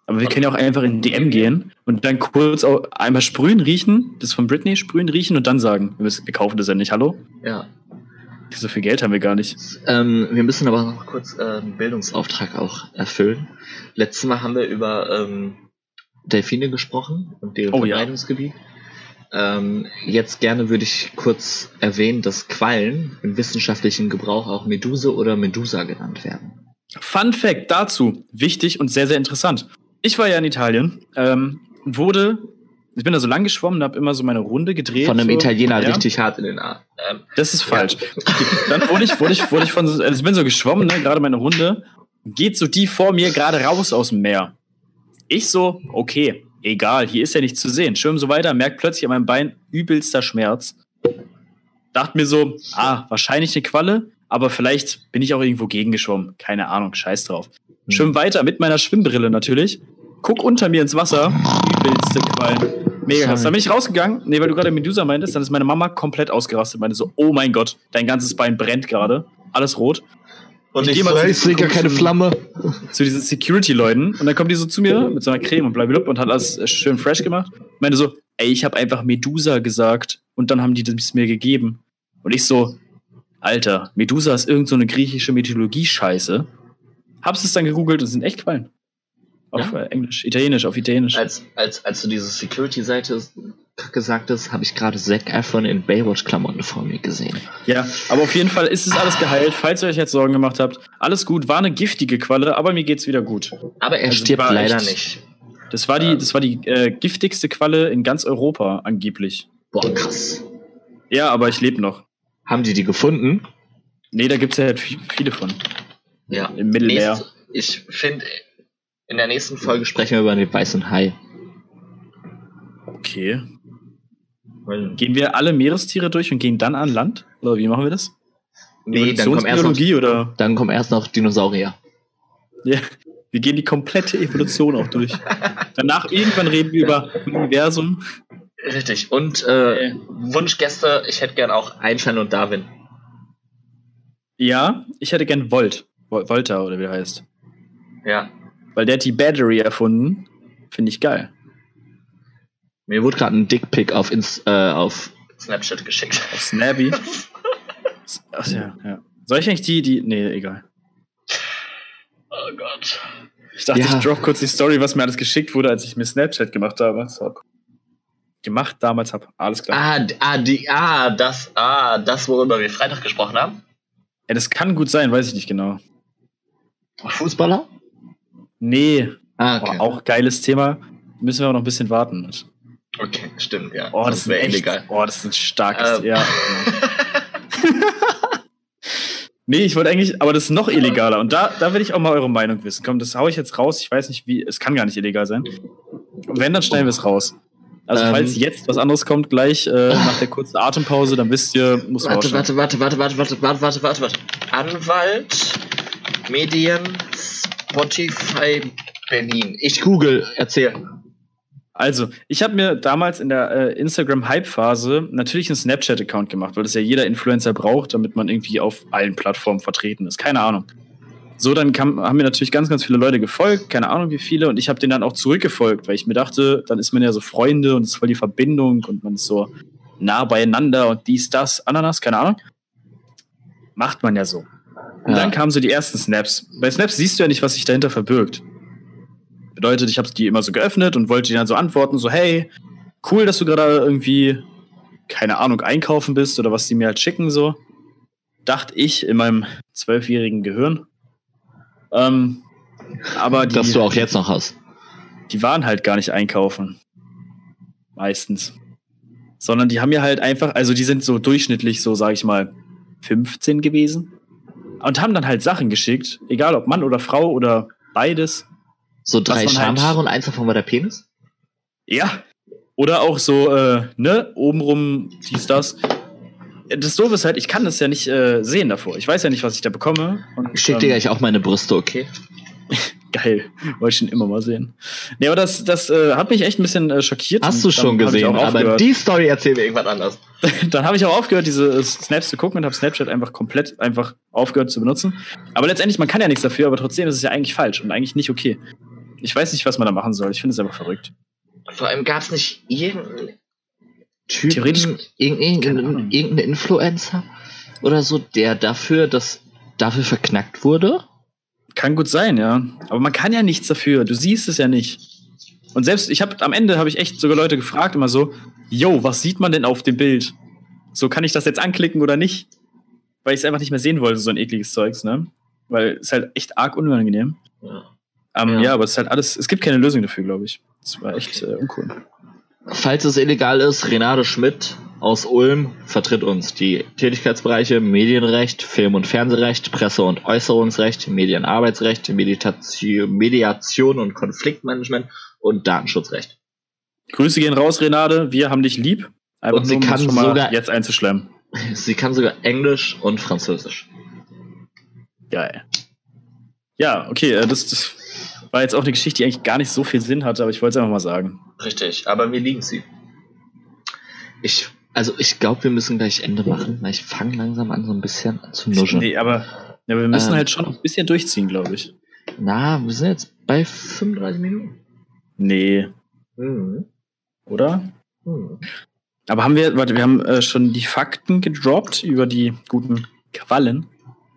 S2: Aber wir können ja auch einfach in DM gehen und dann kurz auch einmal sprühen, riechen, das von Britney sprühen, riechen und dann sagen, wir, kaufen das ja nicht, hallo?
S1: Ja.
S2: So viel Geld haben wir gar nicht.
S1: Ähm, wir müssen aber noch kurz äh, einen Bildungsauftrag auch erfüllen. Letztes Mal haben wir über ähm, Delfine gesprochen und deren
S2: Oh ja.
S1: Verbreitungsgebiet. Ähm, jetzt gerne würde ich kurz erwähnen, dass Quallen im wissenschaftlichen Gebrauch auch Meduse oder Medusa genannt werden.
S2: Fun Fact dazu, wichtig und sehr, sehr interessant. Ich war ja in Italien, ähm, wurde, ich bin da so lang geschwommen, habe immer so meine Runde gedreht.
S1: Von einem
S2: so,
S1: Italiener
S2: ja.
S1: richtig hart in den Arm. Ähm,
S2: Das ist
S1: Ja.
S2: falsch. Dann wurde ich, wurde ich, wurde ich von, so- also ich bin so geschwommen, ne, gerade meine Runde, geht so die vor mir gerade raus aus dem Meer. Ich so, okay, egal, hier ist ja nichts zu sehen. Schwimm so weiter, merkt plötzlich an meinem Bein übelster Schmerz. Dachte mir so, ah, wahrscheinlich eine Qualle, aber vielleicht bin ich auch irgendwo gegengeschwommen. Keine Ahnung, scheiß drauf. Schwimm weiter mit meiner Schwimmbrille natürlich. Guck unter mir ins Wasser. Übelste Quallen. Mega krass. Dann bin ich rausgegangen. Nee, weil du gerade Medusa meintest, dann ist meine Mama komplett ausgerastet. Meinte so, oh mein Gott, dein ganzes Bein brennt gerade. Alles rot.
S1: und
S2: Ich
S1: ich,
S2: geh mal zu diesen
S1: keine Flamme.
S2: Zu diesen Security-Leuten. Und dann kommen die so zu mir mit so einer Creme und blablabla und hat alles schön fresh gemacht. Meinte so, ey, ich habe einfach Medusa gesagt. Und dann haben die das mir gegeben. Und ich so, Alter, Medusa ist irgend so eine griechische Mythologie-Scheiße. Hab's es dann gegoogelt und es sind echt Quallen. Auf
S1: Ja?
S2: äh, Englisch, Italienisch, auf Italienisch.
S1: Als, als, als du diese Security-Seite gesagt hast, habe ich gerade Zac Efron in Baywatch-Klamotten vor mir gesehen.
S2: Ja, aber auf jeden Fall ist es alles geheilt. Falls ihr euch jetzt Sorgen gemacht habt, alles gut. War eine giftige Qualle, aber mir geht's wieder gut.
S1: Aber er
S2: Also
S1: stirbt
S2: war
S1: leider
S2: echt-
S1: nicht.
S2: Das war die, das war die äh, giftigste Qualle in ganz Europa, angeblich.
S1: Boah, krass.
S2: Ja, aber ich lebe noch.
S1: Haben die die gefunden?
S2: Nee, da gibt's ja halt vi- viele von.
S1: Ja.
S2: Im Mittelmeer.
S1: Nächste- ich finde, in der nächsten Folge sprechen wir über den weißen Hai.
S2: Okay. Gehen wir alle Meerestiere durch und gehen dann an Land? Oder wie machen wir das?
S1: Nee, dann kommen, erst noch,
S2: oder?
S1: dann kommen erst noch Dinosaurier.
S2: Ja, wir gehen die komplette Evolution auch durch. Danach irgendwann reden wir über Universum.
S1: Richtig. Und äh, Wunschgäste, ich hätte gern auch Einstein und Darwin.
S2: Ja, ich hätte gern Volt. Vol- Volta oder wie der heißt.
S1: Ja.
S2: Weil der hat die Battery erfunden. Finde ich geil.
S1: Mir wurde gerade ein Dickpick auf, Inst äh, auf Snapchat geschickt.
S2: Auf Snappy. Ach ja, ja. Soll ich eigentlich die, die. Nee, egal.
S1: Oh Gott.
S2: Ich dachte,
S1: Ja.
S2: ich drop kurz die Story, was mir alles geschickt wurde, als ich mir Snapchat gemacht habe. So. Gemacht damals habe. Alles klar.
S1: Ah, ah, die, ah, das, ah, das, worüber wir Freitag gesprochen haben.
S2: Ja, das kann gut sein, weiß ich nicht genau.
S1: Fußballer?
S2: Nee,
S1: Ah, okay.
S2: auch geiles Thema. Müssen wir aber noch ein bisschen warten.
S1: Okay, stimmt, ja.
S2: Oh, das, ist
S1: wäre illegal.
S2: Oh, das ist ein starkes.
S1: Ähm.
S2: Ja. nee, ich wollte eigentlich, aber das ist noch illegaler. Und da, da will ich auch mal eure Meinung wissen. Komm, das hau ich jetzt raus. Ich weiß nicht, wie. Es kann gar nicht illegal sein. Und wenn, dann schneiden wir es raus. Also,
S1: Ähm.
S2: falls jetzt was anderes kommt, gleich äh, nach der kurzen Atempause, dann wisst ihr, muss man
S1: Warte,
S2: rausschneiden.
S1: warte, warte, warte, warte, warte, warte, warte, warte. Anwalt, Medien, Spotify, Berlin. Ich google, erzähl.
S2: Also, ich habe mir damals in der äh, Instagram-Hype-Phase natürlich einen Snapchat-Account gemacht, weil das ja jeder Influencer braucht, damit man irgendwie auf allen Plattformen vertreten ist. Keine Ahnung. So, dann kam, haben mir natürlich ganz, ganz viele Leute gefolgt, keine Ahnung wie viele, und ich habe denen dann auch zurückgefolgt, weil ich mir dachte, dann ist man ja so Freunde und es ist voll die Verbindung und man ist so nah beieinander und dies, das, Ananas, keine Ahnung. Macht man ja so. Und
S1: Ja.
S2: dann kamen so die ersten Snaps. Bei Snaps siehst du ja nicht, was sich dahinter verbirgt. Bedeutet, ich habe die immer so geöffnet und wollte die dann so antworten, so hey, cool, dass du gerade irgendwie, keine Ahnung, einkaufen bist oder was die mir halt schicken, so. Dachte ich in meinem zwölfjährigen Gehirn. Ähm, aber die,
S1: Dass du auch jetzt noch hast.
S2: die waren halt gar nicht einkaufen. Meistens. Sondern die haben mir halt einfach, also die sind so durchschnittlich, so sag ich mal, 15 gewesen. Und haben dann halt Sachen geschickt, egal ob Mann oder Frau oder beides.
S1: So drei
S2: halt-
S1: Schamhaare und eins davon war der Penis?
S2: Ja. Oder auch so, äh, ne, obenrum, dies, das. Das Doofe ist halt, ich kann das ja nicht äh, sehen davor. Ich weiß ja nicht, was ich da bekomme. Und,
S1: Ich schick dir
S2: ähm,
S1: gleich auch meine Brüste, okay?
S2: Geil. Wollte ich schon immer mal sehen. Nee, aber das, das äh, hat mich echt ein bisschen äh, schockiert.
S1: Hast du schon gesehen,
S2: auch
S1: aber
S2: aufgehört.
S1: die Story erzählen wir irgendwann anders.
S2: dann habe ich auch aufgehört, diese äh, Snaps zu gucken und habe Snapchat einfach komplett einfach aufgehört zu benutzen. Aber letztendlich, man kann ja nichts dafür, aber trotzdem ist es ja eigentlich falsch und eigentlich nicht okay. Ich weiß nicht, was man da machen soll. Ich finde es einfach verrückt.
S1: Vor allem gab es nicht irgendeinen Typen,
S2: Theoretisch-
S1: irgendeinen, irgendeinen, Influencer oder so, der dafür, das dafür verknackt wurde?
S2: Kann gut sein, ja. Aber man kann ja nichts dafür. Du siehst es ja nicht. Und selbst, ich habe am Ende habe ich echt sogar Leute gefragt, immer so, yo, was sieht man denn auf dem Bild? So, kann ich das jetzt anklicken oder nicht? Weil ich es einfach nicht mehr sehen wollte, so ein ekliges Zeugs, ne? Weil es ist halt echt arg unangenehm.
S1: Ja.
S2: Ähm,
S1: Ja.
S2: ja. aber es ist halt alles, es gibt keine Lösung dafür, glaube ich. Das war echt äh, uncool.
S1: Falls es illegal ist, Renate Schmidt aus Ulm vertritt uns die Tätigkeitsbereiche Medienrecht, Film- und Fernsehrecht, Presse- und Äußerungsrecht, Medienarbeitsrecht, Meditation, Mediation und Konfliktmanagement und Datenschutzrecht.
S2: Grüße gehen raus, Renate. Wir haben dich lieb. Einfach
S1: Und sie
S2: nur, um
S1: kann
S2: mal
S1: sogar-
S2: jetzt einzuschlemmen.
S1: Sie kann sogar Englisch und Französisch.
S2: Geil. Ja, okay, äh, das, das war jetzt auch eine Geschichte, die eigentlich gar nicht so viel Sinn hatte, aber ich wollte es einfach mal sagen.
S1: Richtig, aber wir lieben sie. Ich, also ich glaube, wir müssen gleich Ende machen, weil ich fange langsam an, so ein bisschen zu nuscheln.
S2: Nee, aber ja, wir müssen
S1: Ähm.
S2: halt schon ein bisschen durchziehen, glaube ich.
S1: Na, wir sind jetzt bei 35 Minuten.
S2: Nee,
S1: Mhm.
S2: oder?
S1: Mhm.
S2: Aber haben wir, warte, wir haben äh, schon die Fakten gedroppt über die guten Quallen.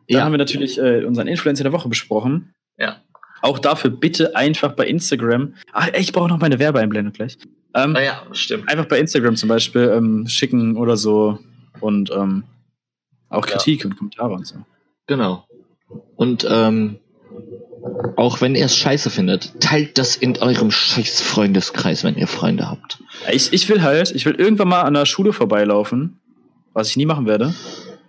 S2: Da
S1: Ja.
S2: haben wir natürlich äh, unseren Influencer der Woche besprochen.
S1: Ja.
S2: Auch dafür bitte einfach bei Instagram. Ach, ich brauche noch meine Werbeeinblendung gleich. Ähm,
S1: Naja, stimmt.
S2: einfach bei Instagram zum Beispiel ähm, schicken oder so und ähm, auch
S1: Ja.
S2: Kritik und Kommentare und so.
S1: Genau. Und ähm, auch wenn ihr es scheiße findet, teilt das in eurem scheiß Freundeskreis, wenn ihr Freunde habt.
S2: Ich, ich will halt, ich will irgendwann mal an der Schule vorbeilaufen, was ich nie machen werde.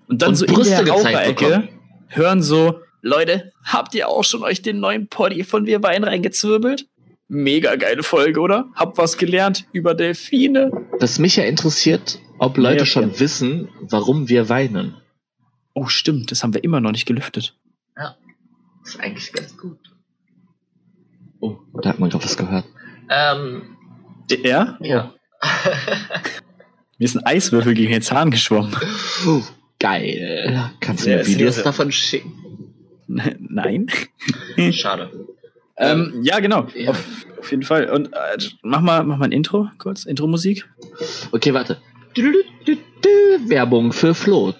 S2: Und dann
S1: Und
S2: so in
S1: Brüste
S2: der
S1: gezeigt
S2: Raucherecke hören so, Leute, habt ihr auch schon euch den neuen Poddy von Wir Wein reingezwirbelt? Mega geile Folge, oder? Hab was gelernt über Delfine.
S1: Was mich ja interessiert, ob Leute
S2: okay.
S1: schon wissen, warum wir weinen.
S2: Oh, stimmt, das haben wir immer noch nicht gelüftet.
S1: Das ist eigentlich ganz gut. Oh, da hat man gerade was gehört. Ähm,
S2: Ja?
S1: ja.
S2: Mir ist ein Eiswürfel gegen den Zahn geschwommen.
S1: Geil. Kannst du
S2: Ja,
S1: mir Videos davon schicken?
S2: Nein.
S1: Schade.
S2: Ähm, ja, genau.
S1: Ja.
S2: Auf, auf jeden Fall. Und äh, mach mal, mach mal ein Intro, kurz. Intro-Musik.
S1: Okay, warte. Werbung für Flo.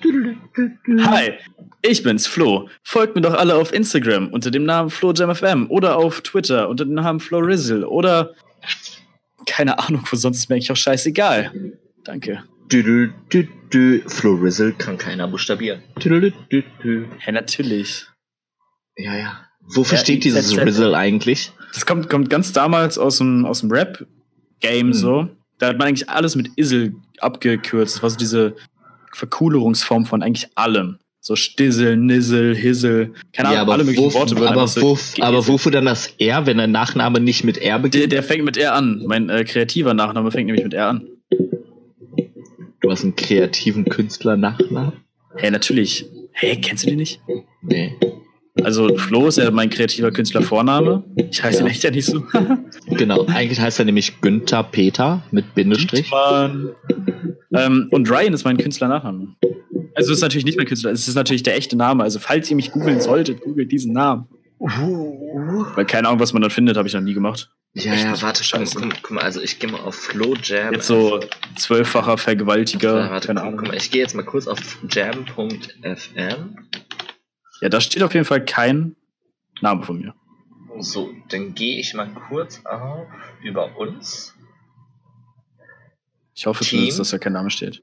S2: Hi, ich bin's, Flo. Folgt mir doch alle auf Instagram unter dem Namen FloJamFM oder auf Twitter unter dem Namen FloRizzle oder keine Ahnung, wo sonst ist mir eigentlich auch scheißegal. Danke.
S1: Flo Rizzle kann keiner buchstabieren.
S2: Ja, natürlich.
S1: Ja, ja. Wofür
S2: Ja,
S1: steht dieses
S2: IZZ.
S1: Rizzle eigentlich?
S2: Das kommt, kommt ganz damals aus dem, aus dem Rap-Game
S1: Hm.
S2: so. Da hat man eigentlich alles mit Isel abgekürzt. Das war so diese Vercoolerungsform von eigentlich allem. So Stissel, Nissel, Hissel, keine Ahnung, alle möglichen
S1: wo,
S2: Worte. wurden
S1: aber,
S2: so
S1: wo,
S2: geisselt.
S1: aber wofür dann das R, wenn der Nachname nicht mit R
S2: Der,
S1: beginnt?
S2: der fängt mit R an. Mein äh, kreativer Nachname fängt nämlich mit R an.
S1: Du hast einen kreativen Künstler-Nachnamen?
S2: Hey, natürlich. Hey, kennst du den nicht?
S1: Nee.
S2: Also Flo ist ja mein kreativer Künstler-Vorname. Ich heiße
S1: Ja.
S2: ihn echt ja nicht so.
S1: Genau, eigentlich heißt er nämlich Günther Peter mit Bindestrich.
S2: Ähm, und Ryan ist mein Künstler-Nachname. Also es ist natürlich nicht mein Künstler, es ist natürlich der echte Name. Also falls ihr mich googeln solltet, googelt diesen Namen. Weil keine Ahnung, was man dann findet, habe ich noch nie gemacht.
S1: Ja, ja, warte,
S2: scheiße.
S1: guck, guck mal, also ich gehe mal auf Flo Jam.
S2: Jetzt so zwölffacher Vergewaltiger,
S1: Ja, warte,
S2: keine
S1: guck,
S2: Ahnung.
S1: guck mal, ich gehe jetzt mal kurz auf jam.fm.
S2: Ja, da steht auf jeden Fall kein Name von mir.
S1: So, dann gehe ich mal kurz auf über uns.
S2: Ich hoffe zumindest, dass da kein Name steht.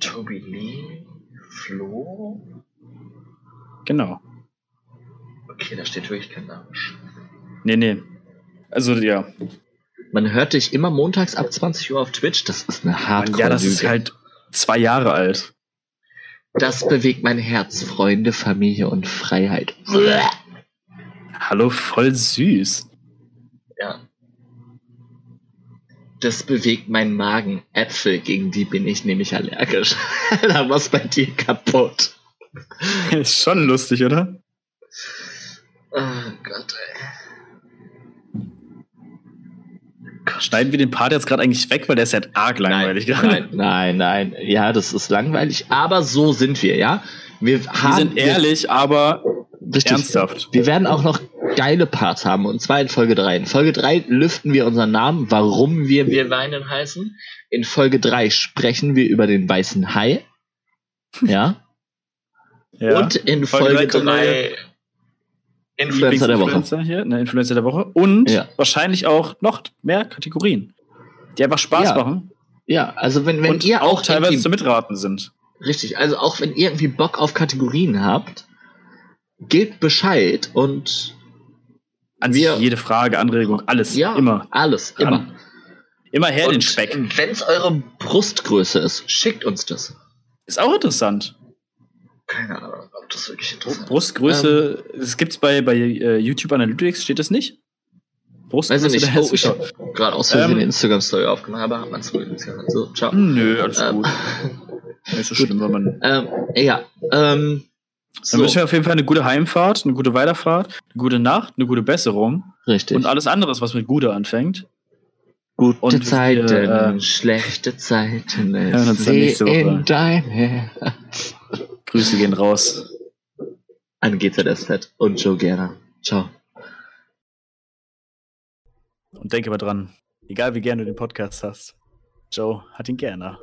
S1: Toby Lee, Flo.
S2: Genau.
S1: Okay, da steht wirklich kein Name.
S2: Nee, nee. Also ja.
S1: Man hört dich immer montags ab 20 Uhr auf Twitch. Das ist eine hardcore
S2: Ja, das ist halt zwei Jahre alt.
S1: Das bewegt mein Herz. Freunde, Familie und Freiheit.
S2: Hallo, voll süß.
S1: Ja. Das bewegt meinen Magen. Äpfel, gegen die bin ich nämlich allergisch. da was bei dir kaputt.
S2: Ist schon lustig, oder?
S1: Oh Gott, ey.
S2: Schneiden wir den Part jetzt gerade eigentlich weg, weil der ist ja arg langweilig
S1: nein,
S2: gerade.
S1: nein, nein, nein. Ja, das ist langweilig, aber so sind wir, ja? Wir
S2: Wir
S1: haben,
S2: sind ehrlich, aber
S1: wir, richtig,
S2: ernsthaft.
S1: Wir werden auch noch geile Parts haben, und zwar in Folge 3. In Folge 3 lüften wir unseren Namen, warum wir Wir weinen heißen. In Folge 3 sprechen wir über den weißen Hai. Ja.
S2: Ja.
S1: Und in
S2: Folge
S1: Folge
S2: drei kommt
S1: 3 Influencer der Woche.
S2: Hier, ne, Influencer der Woche. Und
S1: Ja.
S2: wahrscheinlich auch noch mehr Kategorien, die einfach Spaß
S1: Ja.
S2: machen
S1: Ja, also wenn, wenn
S2: und
S1: ihr
S2: auch
S1: auch
S2: teilweise zum Mitraten sind.
S1: Richtig, also auch wenn ihr irgendwie Bock auf Kategorien habt, gebt Bescheid und
S2: An
S1: Wir-
S2: jede Frage, Anregung, alles.
S1: ja,
S2: Immer.
S1: alles,
S2: Ran.
S1: immer.
S2: Immer her den
S1: Und
S2: Speck.
S1: Wenn es eure Brustgröße ist, schickt uns das.
S2: Ist auch interessant.
S1: Keine Ahnung, ob das wirklich interessant ist.
S2: Brustgröße, das gibt's bei, bei äh, YouTube Analytics, steht das nicht?
S1: Weiß ich nicht.
S2: der
S1: Oh, ich habe gerade aus Versehen
S2: Ähm,
S1: eine Instagram-Story aufgenommen, aber hat man es wohl gesehen. So, ciao.
S2: Hm, Nö, alles
S1: Ähm,
S2: gut. Nicht so
S1: gut.
S2: schlimm, wenn man.
S1: ähm, ja, ähm,
S2: Dann
S1: so,
S2: wünschen wir auf jeden Fall eine gute Heimfahrt, eine gute Weiterfahrt, eine gute Nacht, eine gute Besserung
S1: richtig.
S2: und alles anderes, was mit Gude anfängt.
S1: Gute
S2: und wir,
S1: Zeiten,
S2: äh,
S1: schlechte Zeiten,
S2: dann Woche.
S1: in dein Herz.
S2: Grüße gehen raus.
S1: An GZSZ und Joe Gerner. Ciao.
S2: Und denke mal dran, egal wie gerne du den Podcast hast, Joe hat ihn gerne.